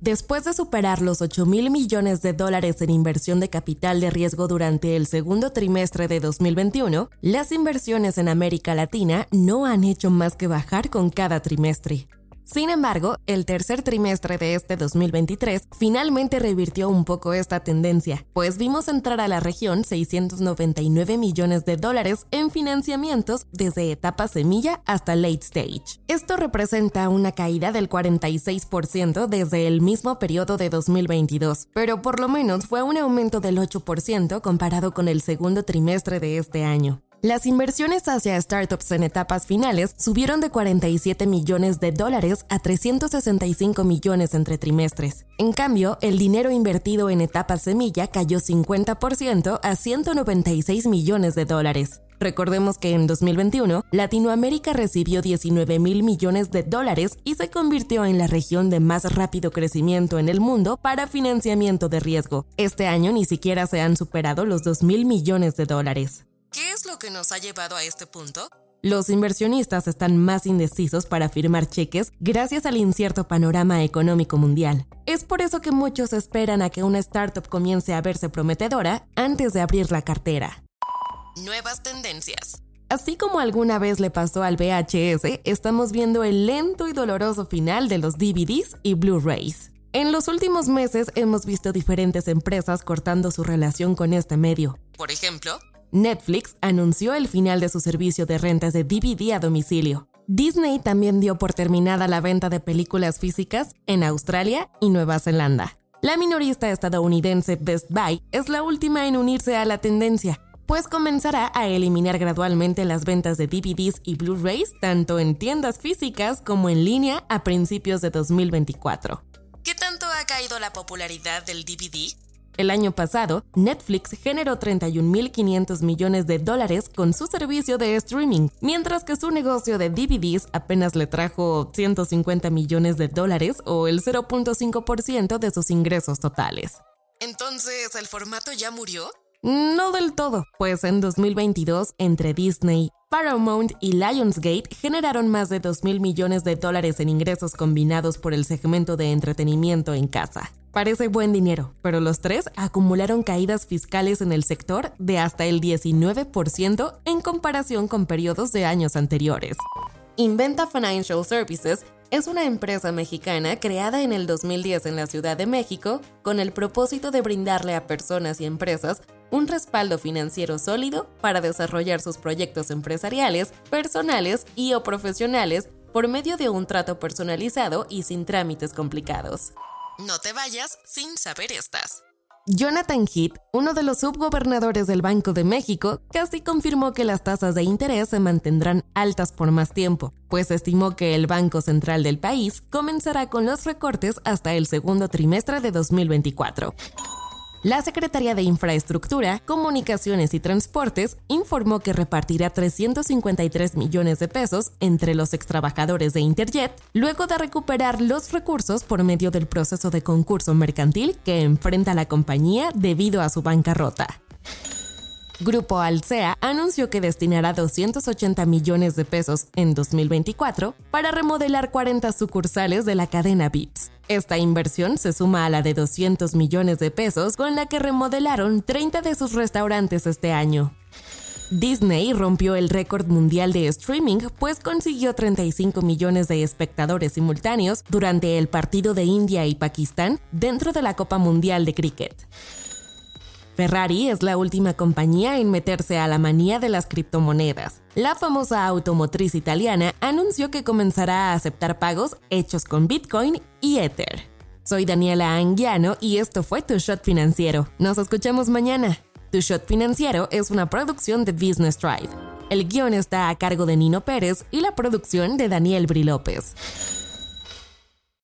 Después de superar los 8 mil millones de dólares en inversión de capital de riesgo durante el segundo trimestre de 2021, las inversiones en América Latina no han hecho más que bajar con cada trimestre. Sin embargo, el tercer trimestre de este 2023 finalmente revirtió un poco esta tendencia, pues vimos entrar a la región 699 millones de dólares en financiamientos desde etapa semilla hasta late stage. Esto representa una caída del 46% desde el mismo periodo de 2022, pero por lo menos fue un aumento del 8% comparado con el segundo trimestre de este año. Las inversiones hacia startups en etapas finales subieron de 47 millones de dólares a 365 millones entre trimestres. En cambio, el dinero invertido en etapas semilla cayó 50% a 196 millones de dólares. Recordemos que en 2021, Latinoamérica recibió 19 mil millones de dólares y se convirtió en la región de más rápido crecimiento en el mundo para financiamiento de riesgo. Este año ni siquiera se han superado los 2 mil millones de dólares. ¿Qué es lo que nos ha llevado a este punto? Los inversionistas están más indecisos para firmar cheques gracias al incierto panorama económico mundial. Es por eso que muchos esperan a que una startup comience a verse prometedora antes de abrir la cartera. Nuevas tendencias. Así como alguna vez le pasó al VHS, estamos viendo el lento y doloroso final de los DVDs y Blu-rays. En los últimos meses hemos visto diferentes empresas cortando su relación con este medio. Por ejemplo, Netflix anunció el final de su servicio de rentas de DVD a domicilio. Disney también dio por terminada la venta de películas físicas en Australia y Nueva Zelanda. La minorista estadounidense Best Buy es la última en unirse a la tendencia, pues comenzará a eliminar gradualmente las ventas de DVDs y Blu-rays tanto en tiendas físicas como en línea a principios de 2024. ¿Qué tanto ha caído la popularidad del DVD? El año pasado, Netflix generó 31.500 millones de dólares con su servicio de streaming, mientras que su negocio de DVDs apenas le trajo 150 millones de dólares o el 0.5% de sus ingresos totales. Entonces, ¿el formato ya murió? No del todo, pues en 2022, entre Disney, Paramount y Lionsgate generaron más de 2 mil millones de dólares en ingresos combinados por el segmento de entretenimiento en casa. Parece buen dinero, pero los tres acumularon caídas fiscales en el sector de hasta el 19% en comparación con periodos de años anteriores. Inventa Financial Services es una empresa mexicana creada en el 2010 en la Ciudad de México con el propósito de brindarle a personas y empresas un respaldo financiero sólido para desarrollar sus proyectos empresariales, personales y o profesionales por medio de un trato personalizado y sin trámites complicados. No te vayas sin saber estas. Jonathan Heath, uno de los subgobernadores del Banco de México, casi confirmó que las tasas de interés se mantendrán altas por más tiempo, pues estimó que el Banco Central del país comenzará con los recortes hasta el segundo trimestre de 2024. La Secretaría de Infraestructura, Comunicaciones y Transportes informó que repartirá 353 millones de pesos entre los extrabajadores de Interjet, luego de recuperar los recursos por medio del proceso de concurso mercantil que enfrenta la compañía debido a su bancarrota. Grupo Alsea anunció que destinará 280 millones de pesos en 2024 para remodelar 40 sucursales de la cadena VIPS. Esta inversión se suma a la de 200 millones de pesos con la que remodelaron 30 de sus restaurantes este año. Disney rompió el récord mundial de streaming, pues consiguió 35 millones de espectadores simultáneos durante el partido de India y Pakistán dentro de la Copa Mundial de Cricket. Ferrari es la última compañía en meterse a la manía de las criptomonedas. La famosa automotriz italiana anunció que comenzará a aceptar pagos hechos con Bitcoin y Ether. Soy Daniela Anguiano y esto fue Tu Shot Financiero. Nos escuchamos mañana. Tu Shot Financiero es una producción de Business Drive. El guion está a cargo de Nino Pérez y la producción de Daniel Bri López.